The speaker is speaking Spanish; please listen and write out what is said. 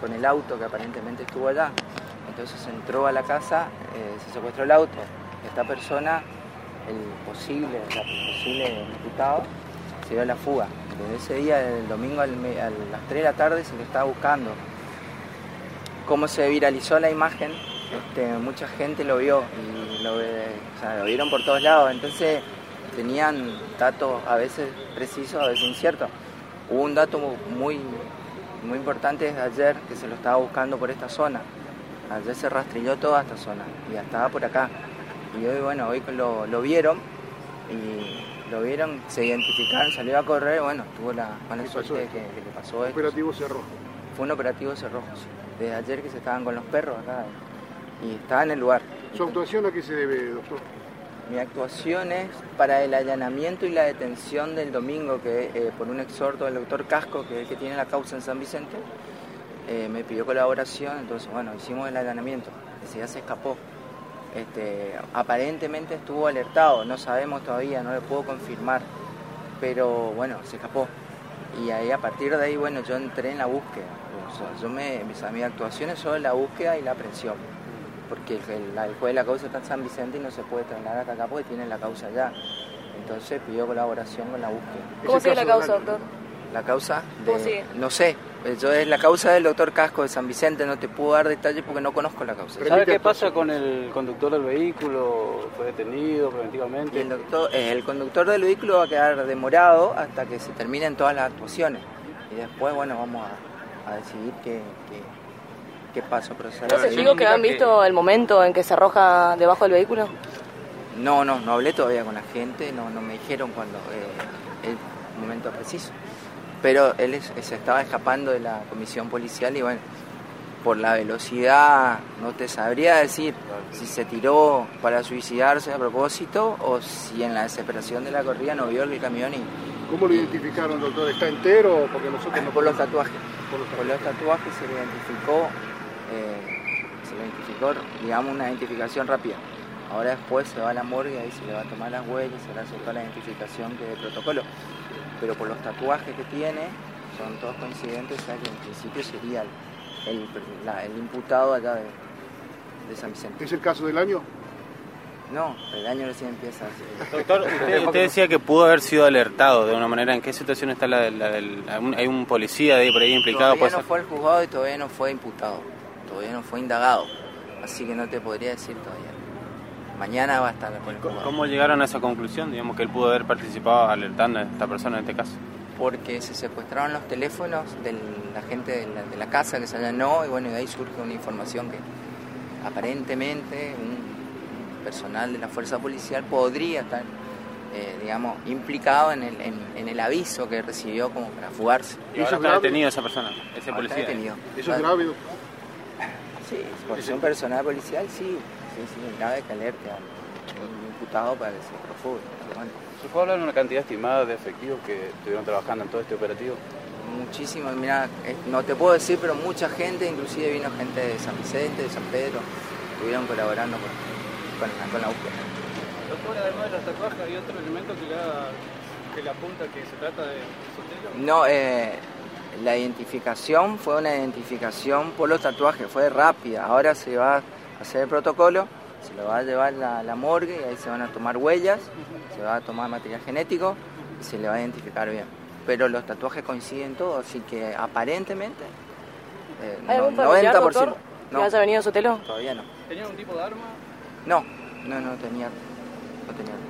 con el auto que aparentemente estuvo allá. Entonces entró a la casa, eh, se secuestró el auto. Esta persona, el posible, la posible imputado, se dio a la fuga. Desde ese día, el domingo al a las 3 de la tarde, se le estaba buscando. Cómo se viralizó la imagen, este, mucha gente lo vio y lo, o sea, lo vieron por todos lados. Entonces tenían datos a veces precisos, a veces inciertos. Hubo un dato muy, muy importante desde ayer que se lo estaba buscando por esta zona. Ayer se rastrilló toda esta zona y ya estaba por acá. Y hoy, bueno, hoy lo, lo vieron y lo vieron, se identificaron, salió a correr, bueno, tuvo la mala suerte de que, que pasó esto. Operativo Cerrojo. Fue un operativo cerrojo. Desde ayer que se estaban con los perros acá y estaba en el lugar. ¿Su actuación a qué se debe, doctor? Mi actuación es para el allanamiento y la detención del domingo, que eh, por un exhorto del doctor Casco, que es el que tiene la causa en San Vicente, eh, me pidió colaboración, entonces bueno, hicimos el allanamiento, ese ya se escapó. Este, aparentemente estuvo alertado, no sabemos todavía, no le puedo confirmar, pero bueno, se escapó. Y ahí a partir de ahí, bueno, yo entré en la búsqueda. O sea, yo me, mis, mi actuación es solo la búsqueda y la aprehensión porque el, el- el juez de la causa está en San Vicente y no se puede trasladar hasta acá porque tiene la causa allá. Entonces pidió colaboración con la búsqueda. ¿Cómo sigue la causa, doctor? La causa ¿Cómo de, sigue? no sé, yo es la causa del doctor Casco de San Vicente, no te puedo dar detalles porque no conozco la causa. Pero- ¿Sabe qué pasa con el conductor del vehículo? ¿Fue detenido Y preventivamente? el, doctor, eh, el conductor del vehículo va a quedar demorado hasta que se terminen todas las actuaciones. Y después, bueno, vamos a, a decidir qué, qué, paso procede. ¿Los testigos que han visto el momento en que se arroja debajo del vehículo? No, no, no hablé todavía con la gente, no, no me dijeron cuando eh, el momento preciso. Pero él es- se estaba escapando de la comisión policial y bueno, por la velocidad no te sabría decir si se tiró para suicidarse a propósito o si en la desesperación de la corrida no vio el camión y ¿Cómo lo identificaron, doctor? ¿Está entero? Porque nosotros no por los tatuajes. Por los Por los tatuajes se le identificó, eh, se le identificó, digamos, una identificación rápida. Ahora después se va a la morgue y ahí se le va a tomar las huellas, se le hace toda la identificación que de protocolo. Pero por los tatuajes que tiene, son todos coincidentes, o sea que en principio sería el, el, la- el imputado allá de, de San Vicente. ¿Es el caso del año? No, el año recién empieza. Doctor, usted, usted decía que pudo haber sido alertado de una manera. ¿En qué situación está la, la del... ¿Hay un policía de ahí por ahí implicado? Todavía no fue al juzgado y todavía no fue imputado, todavía no fue indagado, así que no te podría decir todavía. Mañana va a estar el ¿Cómo- juzgado. ¿Cómo llegaron a esa conclusión? Digamos que él pudo haber participado alertando a esta persona en este caso. Porque se secuestraron los teléfonos de la gente de la, de la casa que se allanó y bueno, y de ahí surge una información que aparentemente un personal de la fuerza policial podría estar, eh, digamos, implicado en el, en, en el aviso que recibió como para fugarse. Y ahora ¿Eso es está grave? detenido esa persona, ese Ahora está policía. detenido. ¿Eso es grave? Sí, por ser un personal policial, sí, sí, sí, es grave que alerte al al imputado para que se profugue. bueno, ¿Se puede hablar de una cantidad estimada de efectivos que estuvieron trabajando en todo este operativo? muchísimo, mira, eh, no te puedo decir, pero mucha gente, inclusive vino gente de San Vicente, de San Pedro, estuvieron colaborando con, con la, con la búsqueda. Doctor, además de los tatuajes, ¿hay otro elemento que le, da- que le apunta que se trata de Sotelo? No, eh, la identificación fue una identificación por los tatuajes, fue rápida. Ahora se va a hacer el protocolo, se lo va a llevar la, la morgue y ahí se van a tomar huellas, se va a tomar material genético y se le va a identificar bien. Pero los tatuajes coinciden todos, así que aparentemente eh, ¿Hay no- algún familiar, doctor, que No, haya venido a Sotelo? todavía no. ¿Tenía un tipo de arma? No, no, no tenía. No tenía.